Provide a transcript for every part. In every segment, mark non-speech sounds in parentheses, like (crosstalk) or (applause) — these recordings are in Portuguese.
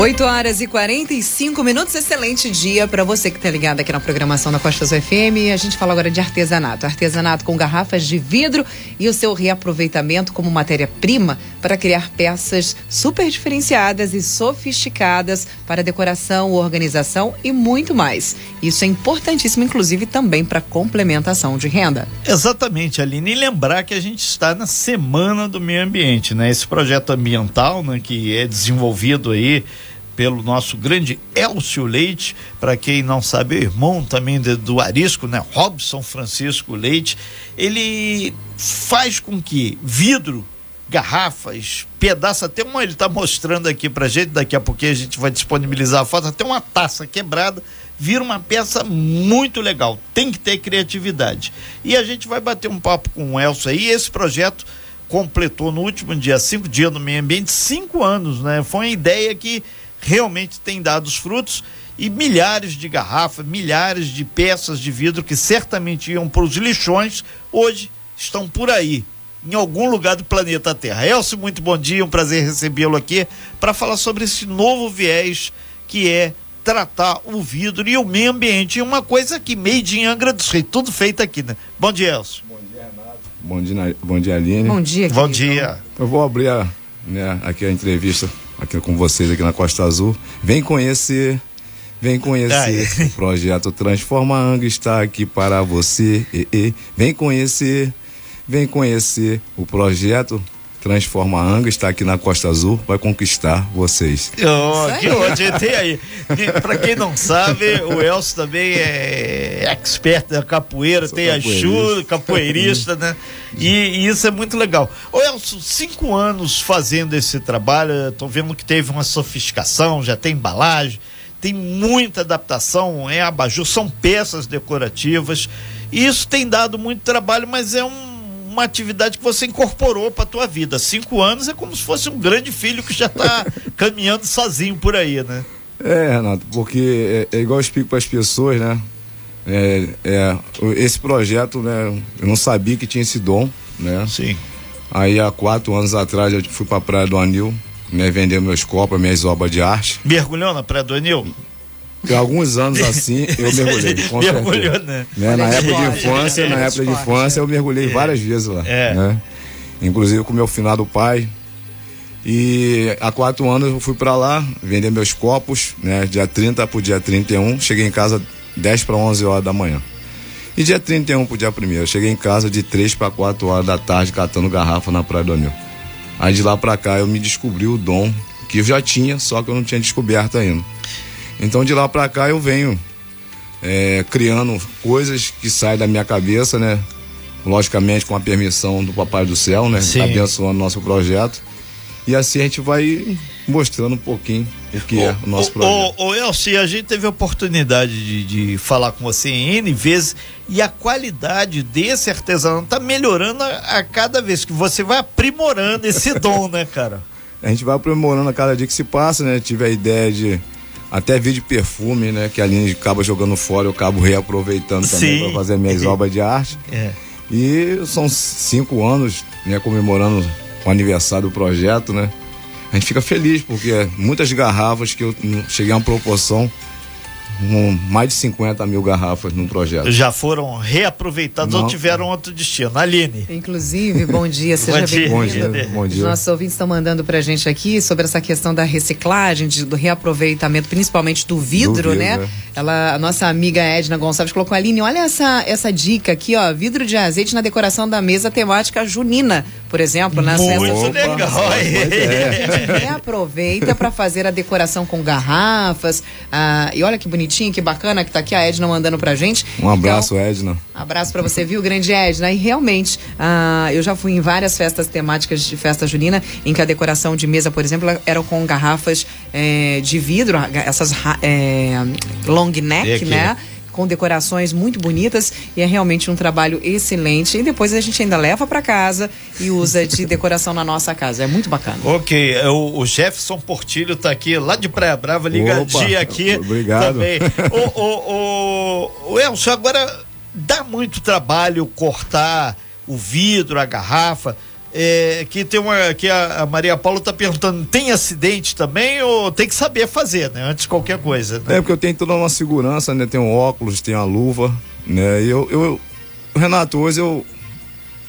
8 horas e 45 minutos. Excelente dia para você que está ligado aqui na programação da Costa Azul FM. A gente fala agora de artesanato. Artesanato com garrafas de vidro e o seu reaproveitamento como matéria-prima para criar peças super diferenciadas e sofisticadas para decoração, organização e muito mais. Isso é importantíssimo, inclusive, também para complementação de renda. Exatamente, Aline. E lembrar que a gente está na Semana do Meio Ambiente, né? Esse projeto ambiental, né, que é desenvolvido aí pelo nosso grande Elcio Leite, para quem não sabe, é irmão também do Arisco, né? Robson Francisco Leite, ele faz com que vidro, garrafas, pedaço, até uma, ele está mostrando aqui pra gente, daqui a pouquinho a gente vai disponibilizar a foto, até uma taça quebrada, vira uma peça muito legal. Tem que ter criatividade. E a gente vai bater um papo com o Elcio aí, esse projeto completou no último dia, cinco dias no meio ambiente, cinco anos, né? Foi uma ideia que realmente tem dado os frutos e milhares de garrafas, milhares de peças de vidro que certamente iam para os lixões, hoje estão por aí, em algum lugar do planeta Terra. Elcio, muito bom dia, um prazer recebê-lo aqui para falar sobre esse novo viés que é tratar o vidro e o meio ambiente. E uma coisa que made in Angra dos Reis, tudo feito aqui, né? Bom dia, Elcio. Bom dia, Renato. Bom dia, bom dia Aline. Bom dia, Bom dia. Eu vou abrir a, né, aqui a entrevista aqui com vocês aqui na Costa Azul. Vem conhecer, vem conhecer o projeto Transforma Angra está aqui para você. E, e. Vem conhecer, vem conhecer o projeto Transforma Angra está aqui na Costa Azul, vai conquistar vocês. Oh, que ótimo, tem aí. Para quem não sabe, o Elcio também é expert da capoeira, Sou tem a Chu, capoeirista, né? E, e, isso é muito legal. Ô Elcio, cinco anos fazendo esse trabalho, tô vendo que teve uma sofisticação, já tem embalagem, tem muita adaptação, é abajur, são peças decorativas. E isso tem dado muito trabalho, mas é um uma atividade que você incorporou para tua vida. Cinco anos é como se fosse um grande filho que já está (laughs) caminhando sozinho por aí, né? É, Renato, porque é, é igual eu explico para as pessoas, né? É, é, esse projeto, né? Eu não sabia que tinha esse dom, né? Sim. Aí há quatro anos atrás eu fui para a Praia do Anil, né? Vender meus copos, minhas obras de arte. Mergulhou na Praia do Anil? Por alguns anos assim, eu (laughs) mergulhei. Com Mergulhou, né? né? Na época de infância, na época de infância, eu mergulhei várias vezes lá. É. Né? Inclusive com meu finado pai. E há quatro anos eu fui para lá vender meus copos, né? Dia 30 pro dia 31. Cheguei em casa 10 para 11 horas da manhã. E dia 31 pro dia 1 cheguei em casa de 3 para 4 horas da tarde catando garrafa na Praia do Anil. Aí de lá para cá eu me descobri o dom que eu já tinha, só que eu não tinha descoberto ainda. Então de lá para cá eu venho é, criando coisas que saem da minha cabeça, né? Logicamente com a permissão do Papai do Céu, né? Sim. Abençoando nosso projeto. E assim a gente vai mostrando um pouquinho o que é o nosso projeto. Ô, ô Elci, a gente teve a oportunidade de, de, falar com você em N vezes e a qualidade desse artesanato tá melhorando a, a cada vez que você vai aprimorando esse (laughs) dom, né, cara? A gente vai aprimorando a cada dia que se passa, né? Tive a ideia de até vídeo perfume, né? Que a linha acaba jogando fora, eu acabo reaproveitando também para fazer minhas obras de arte. É. E são cinco anos, né? Comemorando o aniversário do projeto, né? A gente fica feliz porque muitas garrafas que eu cheguei a uma proporção com mais de 50 mil garrafas no projeto. Já foram reaproveitadas ou tiveram outro destino? Aline. Inclusive, bom dia, (laughs) seja bem-vindo. Bom dia, bom dia. Os nossos ouvintes estão mandando pra gente aqui sobre essa questão da reciclagem, de, do reaproveitamento, principalmente do vidro, do vidro né? É. Ela, a nossa amiga Edna Gonçalves colocou, Aline, olha essa, essa dica aqui, ó, vidro de azeite na decoração da mesa temática junina, por exemplo, nas Muito festas. legal. É. (laughs) Reaproveita para fazer a decoração com garrafas, ah, e olha que bonitinho bonitinho, que bacana que tá aqui a Edna mandando pra gente. Um abraço, então, Edna. Abraço para você, viu, grande Edna? E realmente, uh, eu já fui em várias festas temáticas de festa junina, em que a decoração de mesa, por exemplo, era com garrafas é, de vidro, essas é, long neck, né? Com decorações muito bonitas e é realmente um trabalho excelente. E depois a gente ainda leva para casa e usa de (laughs) decoração na nossa casa. É muito bacana. Ok, é, o, o Jefferson Portilho está aqui lá de Praia Brava, ligadinho Opa, (laughs) aqui. Obrigado. Também. (laughs) o, o, o, o Elcio, agora dá muito trabalho cortar o vidro, a garrafa. É, que tem uma que a, Maria Paula está perguntando tem acidente também ou tem que saber fazer né antes de qualquer coisa né? é porque eu tenho toda uma segurança né tenho óculos tenho a luva né e eu, eu Renato hoje eu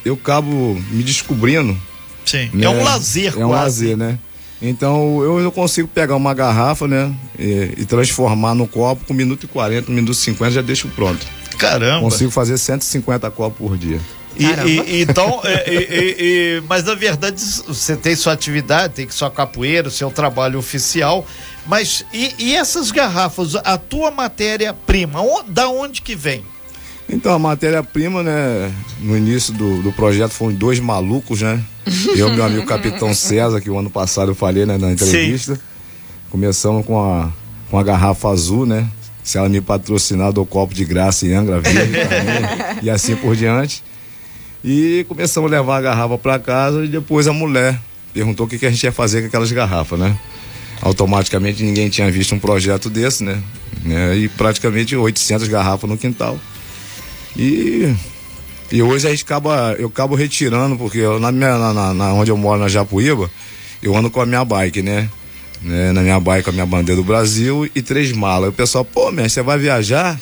eu acabo me descobrindo sim né? é um lazer é quase. um lazer né então eu, eu consigo pegar uma garrafa né e, e transformar no copo com minuto e 40 minuto e 50 já deixo pronto caramba consigo fazer 150 copos por dia e, e, então, é, e, mas na verdade você tem sua atividade, tem que sua capoeira, seu trabalho oficial, mas e, essas garrafas, a tua matéria-prima, da onde que vem? Então, a matéria-prima, né, no início do, do projeto foram dois malucos, né? (laughs) Eu e meu amigo Capitão César, que o ano passado eu falei né, na entrevista. Sim. Começamos com a, com a garrafa azul, né? Se ela me patrocinar, dou copo de graça em Angra Verde também, (laughs) e assim por diante. E começamos a levar a garrafa para casa e depois a mulher perguntou o que, que a gente ia fazer com aquelas garrafas, né? Automaticamente ninguém tinha visto um projeto desse, né? né? E praticamente 800 garrafas no quintal. E, e hoje a gente acaba, eu acabo retirando, porque eu, na, minha, na, na, onde eu moro, na Japuíba, eu ando com a minha bike, né? né? Na minha bike, com a minha bandeira do Brasil e três malas. o pessoal, pô, mestre, você vai viajar?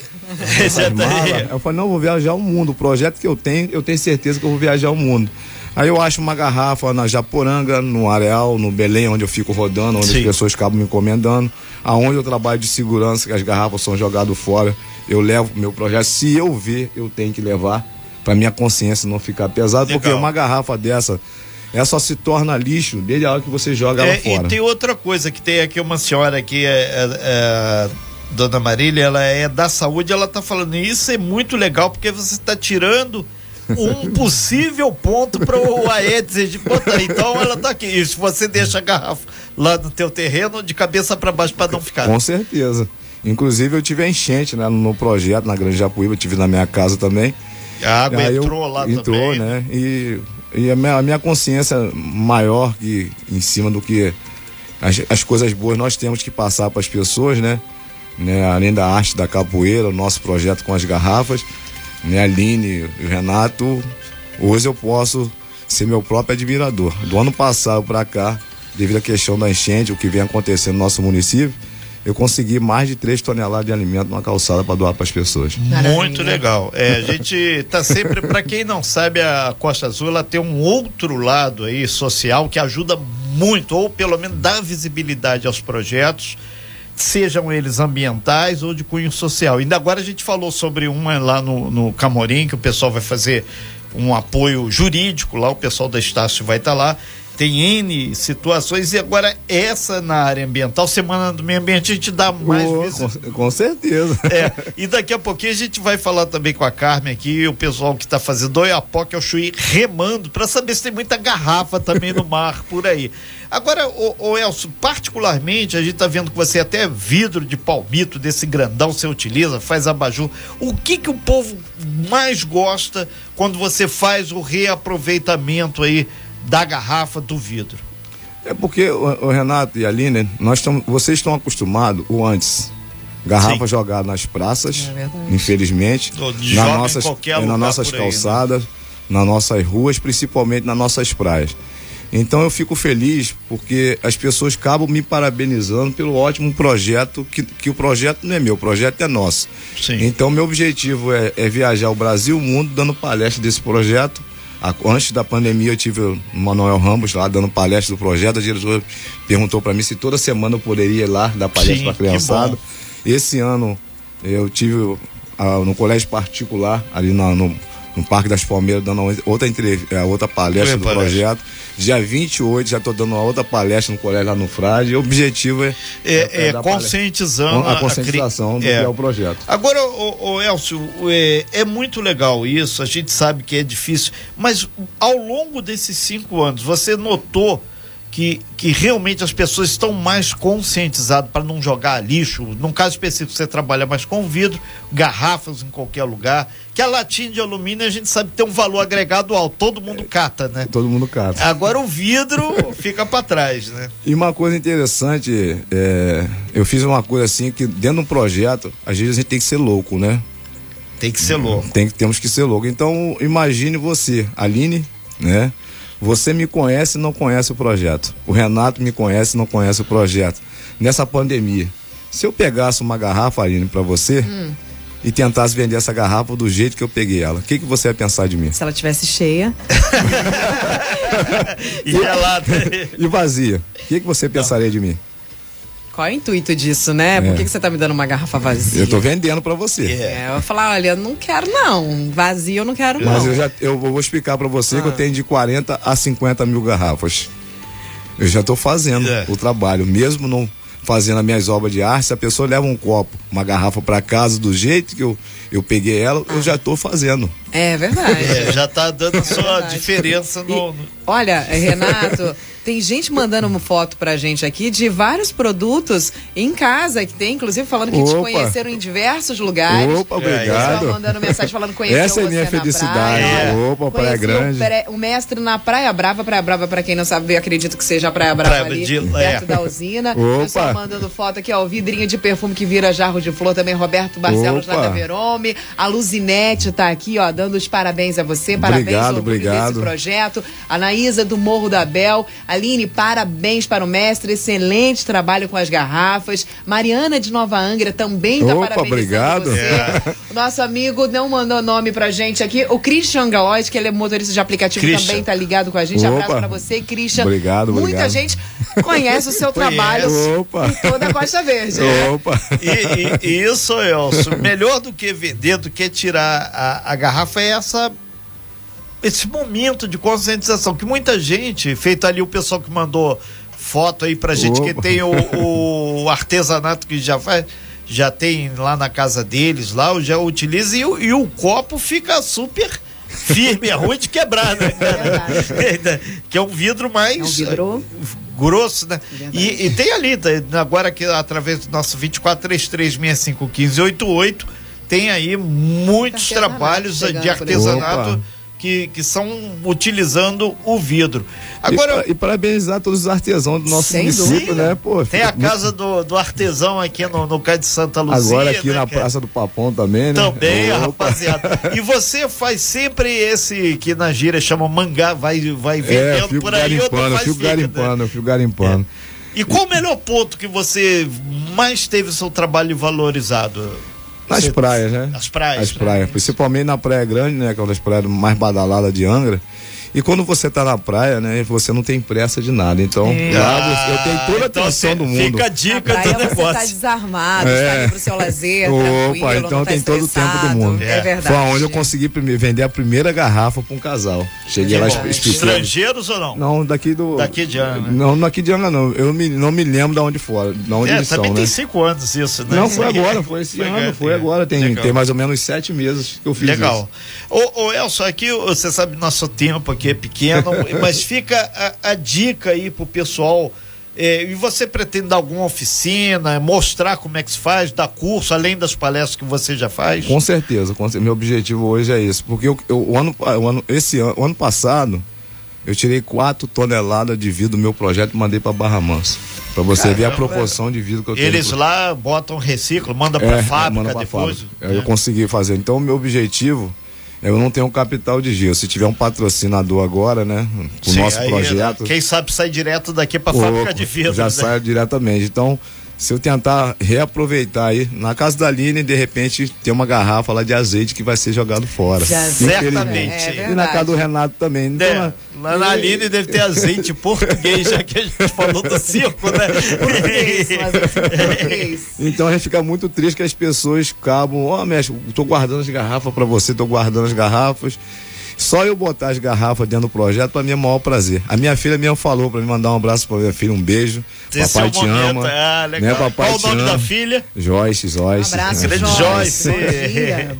Eu falei, não, vou viajar o mundo. O projeto que eu tenho, eu tenho certeza que eu vou viajar o mundo. Aí eu acho uma garrafa na Japoranga, no Areal, no Belém, onde eu fico rodando, onde Sim. as pessoas acabam me encomendando. Aonde eu trabalho de segurança, que as garrafas são jogadas fora, eu levo meu projeto. Se eu ver, eu tenho que levar, para minha consciência não ficar pesada, porque uma garrafa dessa ela só se torna lixo desde a hora que você joga é, ela fora. E tem outra coisa que tem aqui uma senhora que é, é, é Dona Marília, ela é da saúde, ela está falando isso é muito legal porque você está tirando um (laughs) possível ponto para o Aedes de botar. Então ela está aqui. E se você deixa a garrafa lá no teu terreno, de cabeça para baixo para não ficar. Com certeza. Inclusive eu tive a enchente né, no projeto na Grande Japuíba, tive na minha casa também. A água Aí entrou eu, lá entrou, também. né? E, e a, minha, a minha consciência maior que em cima do que as, as coisas boas nós temos que passar para as pessoas, né? Né? Além da arte da capoeira, o nosso projeto com as garrafas, né? A Aline e o Renato, hoje eu posso ser meu próprio admirador. Do ano passado para cá, devido à questão da enchente, o que vem acontecendo no nosso município, eu consegui mais de 3 toneladas de alimento numa calçada para doar para as pessoas. Maravilha. Muito legal. É, a gente está sempre, para quem não sabe, a Costa Azul ela tem um outro lado aí social que ajuda muito, ou pelo menos dá visibilidade aos projetos sejam eles ambientais ou de cunho social. Ainda agora a gente falou sobre uma lá no, no Camorim, que o pessoal vai fazer um apoio jurídico lá, o pessoal da Estácio vai estar tá lá. Tem N situações e agora essa na área ambiental, Semana do Meio Ambiente, a gente dá mais oh. Com, com, certeza. É, (laughs) e daqui a pouquinho a gente vai falar também com a Carmen aqui, o pessoal que está fazendo Oiapoque ao Chuí remando, para saber se tem muita garrafa também no mar por aí. Agora, o, o Elcio, particularmente, a gente está vendo que você até vidro de palmito desse grandão você utiliza, faz abajur. O que que o povo mais gosta quando você faz o reaproveitamento aí da garrafa do vidro? É porque o, o Renato e a Aline, nós estamos, vocês estão acostumados o antes garrafa jogada nas praças, é infelizmente, nas nossas, nas nossas calçadas, aí, né? nas nossas ruas, principalmente nas nossas praias. Então eu fico feliz porque as pessoas acabam me parabenizando pelo ótimo projeto, que, que o projeto não é meu, o projeto é nosso. Sim. Então meu objetivo é, é viajar o Brasil o mundo dando palestra desse projeto. Antes da pandemia eu tive o Manuel Ramos lá dando palestra do projeto. A diretora perguntou para mim se toda semana eu poderia ir lá dar palestra para criançada. Esse ano eu tive no colégio particular ali na, no, no Parque das Palmeiras dando outra entrevista, outra palestra do palestra. projeto. Dia 28 já estou dando uma outra palestra no colégio lá no Frade. O objetivo é. É, é conscientizando a, a conscientização a, do é. que é o projeto. Agora, o, o Elcio, é, é muito legal isso, a gente sabe que é difícil, mas ao longo desses cinco anos, você notou que, que realmente as pessoas estão mais conscientizadas para não jogar lixo. Num caso específico, você trabalha mais com vidro, garrafas em qualquer lugar. Que a latinha de alumínio a gente sabe que tem um valor agregado alto, todo mundo cata, né? Todo mundo cata. Agora o vidro (laughs) fica para trás, né? E uma coisa interessante, é, eu fiz uma coisa assim que dentro de um projeto, às vezes a gente tem que ser louco, né? Tem que ser louco. Tem temos que ser louco. Então, imagine você, Aline, né? Você me conhece e não conhece o projeto. O Renato me conhece e não conhece o projeto. Nessa pandemia, se eu pegasse uma garrafa, Aline, para você, hum e tentasse vender essa garrafa do jeito que eu peguei ela, o que, que você ia pensar de mim? Se ela tivesse cheia. (laughs) e, (laughs) e vazia. O que, que você pensaria de mim? Qual é o intuito disso, né? É. Por que, que você tá me dando uma garrafa vazia? Eu tô vendendo para você. É, eu vou falar, olha, eu não quero não. Vazio eu não quero Mas não. eu já eu vou explicar para você ah. que eu ah. tenho de 40 a 50 mil garrafas. Eu já tô fazendo é. o trabalho, mesmo não fazendo as minhas obras de arte, se a pessoa leva um copo, uma garrafa para casa do jeito que eu, eu peguei ela, ah. eu já estou fazendo. É verdade. É, já está dando a sua é diferença no, no... Olha, Renato, tem gente mandando uma foto pra gente aqui de vários produtos em casa que tem, inclusive falando que Opa. te conheceram em diversos lugares. Opa, obrigado. mandando mensagem falando que Essa é minha felicidade. Praia. Opa, Praia Grande. O, o, mestre na Praia Brava, Praia Brava, pra quem não sabe, eu acredito que seja a Praia Brava Praia ali, de, perto é. da usina. Opa. Pessoal mandando foto aqui, ó, o vidrinho de perfume que vira jarro de flor também, Roberto Barcelos Opa. lá da Verome. A Luzinete tá aqui, ó, dando os parabéns a você, parabéns obrigado, obrigado. desse projeto. A Naísa do Morro da Bel. Aline, parabéns para o mestre, excelente trabalho com as garrafas. Mariana de Nova Angra também está parabenizando obrigado. você. É. Nosso amigo não mandou nome pra gente aqui. O Christian Galois, que ele é motorista de aplicativo, Christian. também está ligado com a gente. Opa. Abraço para você, Christian. Obrigado, Muita obrigado. gente conhece o seu (laughs) trabalho Opa. em toda a Costa Verde. Opa. E, e, e isso, Elcio, melhor do que vender, do que tirar a, a garrafa é essa esse momento de conscientização que muita gente, feito ali o pessoal que mandou foto aí pra gente Opa. que tem o, (laughs) o, artesanato que já faz, já tem lá na casa deles, lá já utiliza e, e o copo fica super firme, é ruim de quebrar, né? É (laughs) que é um vidro mais é um vidro... grosso, né? E, e, tem ali, agora que através do nosso 2433651588, tem aí muitos trabalhos de artesanato. Opa que, que são utilizando o vidro. Agora, e, e parabenizar todos os artesãos do nosso município, né? Pô, tem a casa do, do artesão aqui no, no Cais de Santa Luzia. Agora aqui né, na Praça do Papão também, né? Também, Opa. rapaziada. E você faz sempre esse que na gira chama mangá, vai, vai é, vendendo é, por aí. Garimpando, eu fico fica, garimpando, né? eu fico garimpando. É. E qual o melhor ponto que você mais teve o seu trabalho valorizado? Nas Você, praias, né? As praias. As praias, né? principalmente na Praia Grande, né? Que é uma das praias mais badaladas de Angra. E quando você está na praia, né, você não tem pressa de nada. Então, é. lá eu tenho toda a então, atenção do mundo. Fica a dica na praia do negócio. Você tá desarmado, é. está ali pro seu lazer, Opa, então tá tem todo o tempo do mundo. É, é verdade. Foi onde eu consegui vender a primeira garrafa para um casal. Cheguei lá explicando. Estrangeiros ou não? Não, daqui do. Daqui de Anga. Não, daqui de Anga não. Eu me, não me lembro de onde for. De onde é, eles também são, tem né? cinco anos isso, né? Não, foi agora, (laughs) foi esse foi ano, foi agora. Tem, tem mais ou menos sete meses que eu fiz Legal. isso. Legal. Ô, ô Elson, aqui você sabe, nosso tempo aqui é pequeno. (laughs) mas fica a, a dica aí pro pessoal. É, e você pretende dar alguma oficina, mostrar como é que se faz, dar curso, além das palestras que você já faz? Com certeza, com certeza. meu objetivo hoje é esse. Porque eu, eu, o ano, o ano, esse ano, ano passado, eu tirei 4 toneladas de vidro do meu projeto e mandei para Barra Mansa. Para você Caramba, ver a proporção de vidro que eu tenho. Eles lá botam reciclo, manda para é, fábrica manda pra depois. Fábrica. É. Eu consegui fazer. Então, o meu objetivo eu não tenho capital de giro. Se tiver um patrocinador agora, né? O nosso aí, projeto. Quem sabe sai direto daqui para fábrica de vidro. Já né? sai diretamente. Então, se eu tentar reaproveitar aí, na casa da Aline, de repente, tem uma garrafa lá de azeite que vai ser jogado fora. Certamente. É, e na casa do Renato também. Então, é, lá na Aline deve ter azeite português, já que a gente falou do circo, né? português, português. Então a gente fica muito triste que as pessoas acabam, ó, oh, mestre, tô guardando as garrafas para você, tô guardando as garrafas. Só eu botar as garrafas dentro do projeto, para mim é o maior prazer. A minha filha mesmo falou para me mandar um abraço para minha filha, um beijo. Esse papai é te momento. ama. Ah, legal. Né, papai Qual o nome ama. da filha? Joyce, Joyce. Um abraço, né? Joyce.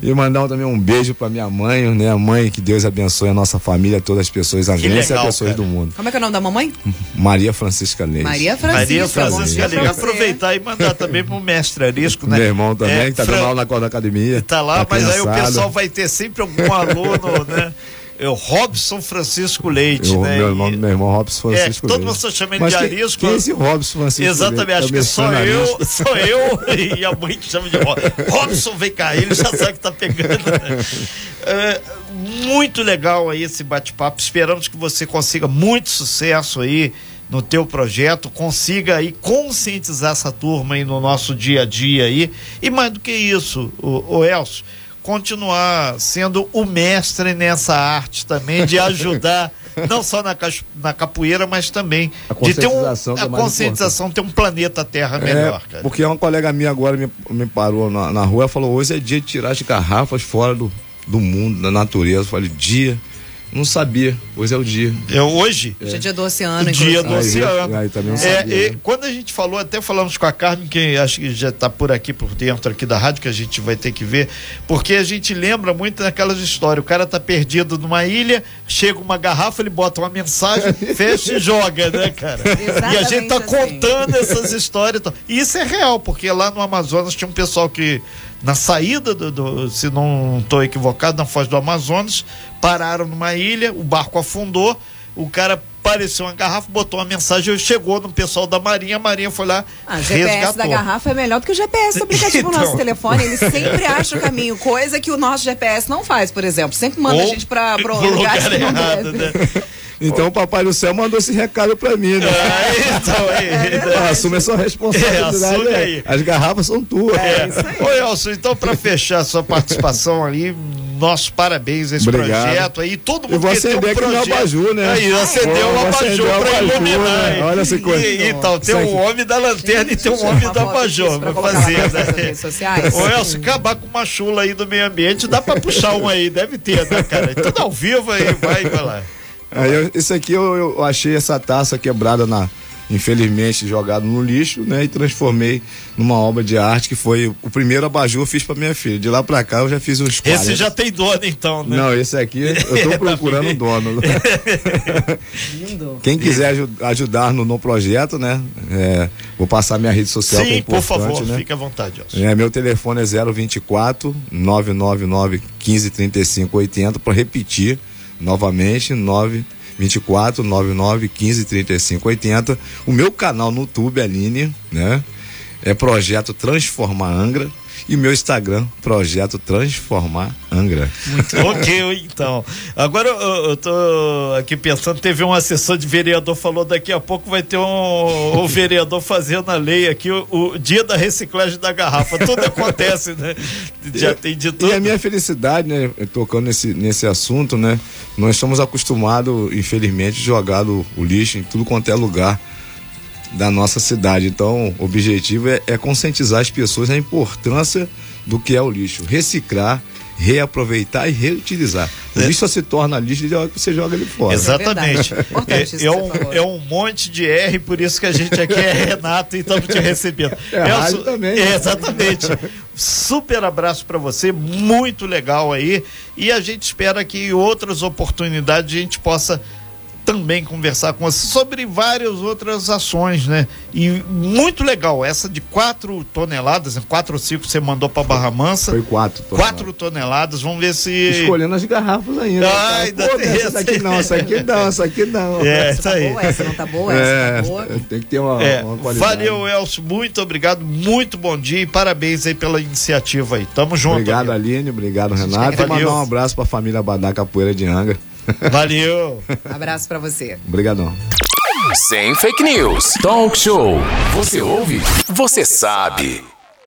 (laughs) e mandar também um beijo para minha mãe, né? A mãe, que Deus abençoe a nossa família, todas as pessoas, a agência e as pessoas cara. do mundo. Como é que é o nome da mamãe? Maria Francisca Leite. Maria Francisca. Maria Francisca Leite. Aproveitar e mandar também pro mestre Arisco, né? Meu irmão também, é, que tá Fran... dando aula na academia. Tá lá, tá mas aí o pessoal vai ter sempre algum aluno, né? (laughs) é o Robson Francisco Leite, eu, né? Meu, irmão, meu irmão Robson é, Francisco é, todo Leite. mundo chama ele de Arisco. Quem é esse Robson Francisco Exatamente, Leite? acho que sou eu, sou eu e a mãe que chama de Robson. Robson vem cá, ele já sabe que tá pegando. Né? É, muito legal aí esse bate-papo. Esperamos que você consiga muito sucesso aí no teu projeto, consiga aí conscientizar essa turma aí no nosso dia a dia aí. E mais do que isso, o, o Elcio, continuar sendo o mestre nessa arte também, de ajudar, (laughs) não só na, na capoeira, mas também de ter um, a conscientização, ter um planeta Terra é, melhor. É, porque uma colega minha agora me, me parou na, na rua e falou: hoje é dia de tirar as garrafas fora do, do mundo, da natureza. Eu falei: dia não sabia. Hoje é o dia. É hoje? Hoje é dia do oceano, o Dia do oceano. Aí, também é, sabia? Quando a gente falou, até falamos com a Carmen, que acho que já está por aqui, por dentro aqui da rádio, que a gente vai ter que ver, porque a gente lembra muito daquelas histórias. O cara tá perdido numa ilha, chega uma garrafa, ele bota uma mensagem, (laughs) fecha e joga, né, cara? Exatamente e a gente tá assim. contando essas histórias. E isso é real, porque lá no Amazonas tinha um pessoal que na saída do, do se não estou equivocado, na foz do Amazonas, pararam numa ilha, o barco afundou, o cara apareceu uma garrafa, botou uma mensagem, chegou no pessoal da Marinha, a Marinha foi lá. Ah, o GPS resgatou. da garrafa é melhor do que o GPS do (laughs) aplicativo então... no nosso telefone. Ele sempre acha o caminho, coisa que o nosso GPS não faz, por exemplo. Sempre manda Ou a gente para (laughs) lugar, lugar errado, né? Então o Papai do Céu mandou esse recado pra mim, né? É, então, é, é, assume a sua responsabilidade. É, aí. As garrafas são tuas. É, isso aí. Ô, Elson, então pra fechar a sua participação ali, nossos parabéns esse Obrigado. projeto aí. Todo mundo Eu vou acender um aqui no abajur, né? Aí, acendeu o abajur pra iluminar. Né? Olha essa coisa. E, então, tem um homem da lanterna Gente, e tem um homem do abajur. Pra fazer, né? Ô, Elcio, acabar com uma chula aí do meio ambiente, dá pra puxar um aí, deve ter, né, cara? Tudo ao vivo aí, vai, vai lá. Aí eu, isso aqui eu, eu, achei essa taça quebrada na. Infelizmente jogado no lixo, né? E transformei numa obra de arte que foi o primeiro abajur eu fiz para minha filha. De lá para cá eu já fiz uns 40. Esse já tem dono então, né? Não, esse aqui eu tô (laughs) procurando um dono. Lindo. (laughs) Quem quiser ajudar no, no projeto, né? É, vou passar minha rede social. Sim, é por favor, né? fique à vontade. É, meu telefone é 024 999 15 35 80 para repetir novamente, 924 99 15 35 80. O meu canal no YouTube, Aline, né? É Projeto Transformar Angra e meu Instagram, Projeto Transformar Angra. Muito (laughs) ok, então. Agora eu, eu tô aqui pensando, teve um assessor de vereador falou daqui a pouco vai ter um, um (laughs) vereador fazendo a lei aqui, o, o, dia da reciclagem da garrafa. Tudo acontece, né? Já tem de tudo. E a minha felicidade, né, tocando nesse, nesse assunto, né? Nós estamos acostumados, infelizmente, jogar o, o lixo em tudo quanto é lugar da nossa cidade. Então, o objetivo é, é conscientizar as pessoas a importância do que é o lixo, reciclar, reaproveitar e reutilizar. O é. lixo só se torna lixo de hora que você joga ele fora. Exatamente. É, é, um, é um monte de R, por isso que a gente aqui é Renato e estamos te recebendo. É, Elso, também. É, exatamente. Super abraço para você, muito legal aí. E a gente espera que em outras oportunidades a gente possa também conversar com você sobre várias outras ações, né? E muito legal, essa de quatro toneladas, né? quatro ou cinco você mandou para Barra Mansa. Foi quatro toneladas. Quatro toneladas, vamos ver se. Escolhendo as garrafas ainda. Ah, ainda Pô, tem essa aqui não, essa aqui não, essa aqui não. É, essa tá aí. Boa, essa não tá boa, essa tá é, tá boa. Tem que ter uma, é, uma qualidade. Valeu, Elcio, muito obrigado, muito bom dia e parabéns aí pela iniciativa aí. Tamo junto. Obrigado, amigo. Aline, obrigado, Renato. E mandar um abraço pra família Badá Capoeira de Anga. Valeu. Abraço para você. Obrigadão. Sem fake news. Talk show. Você ouve? Você sabe.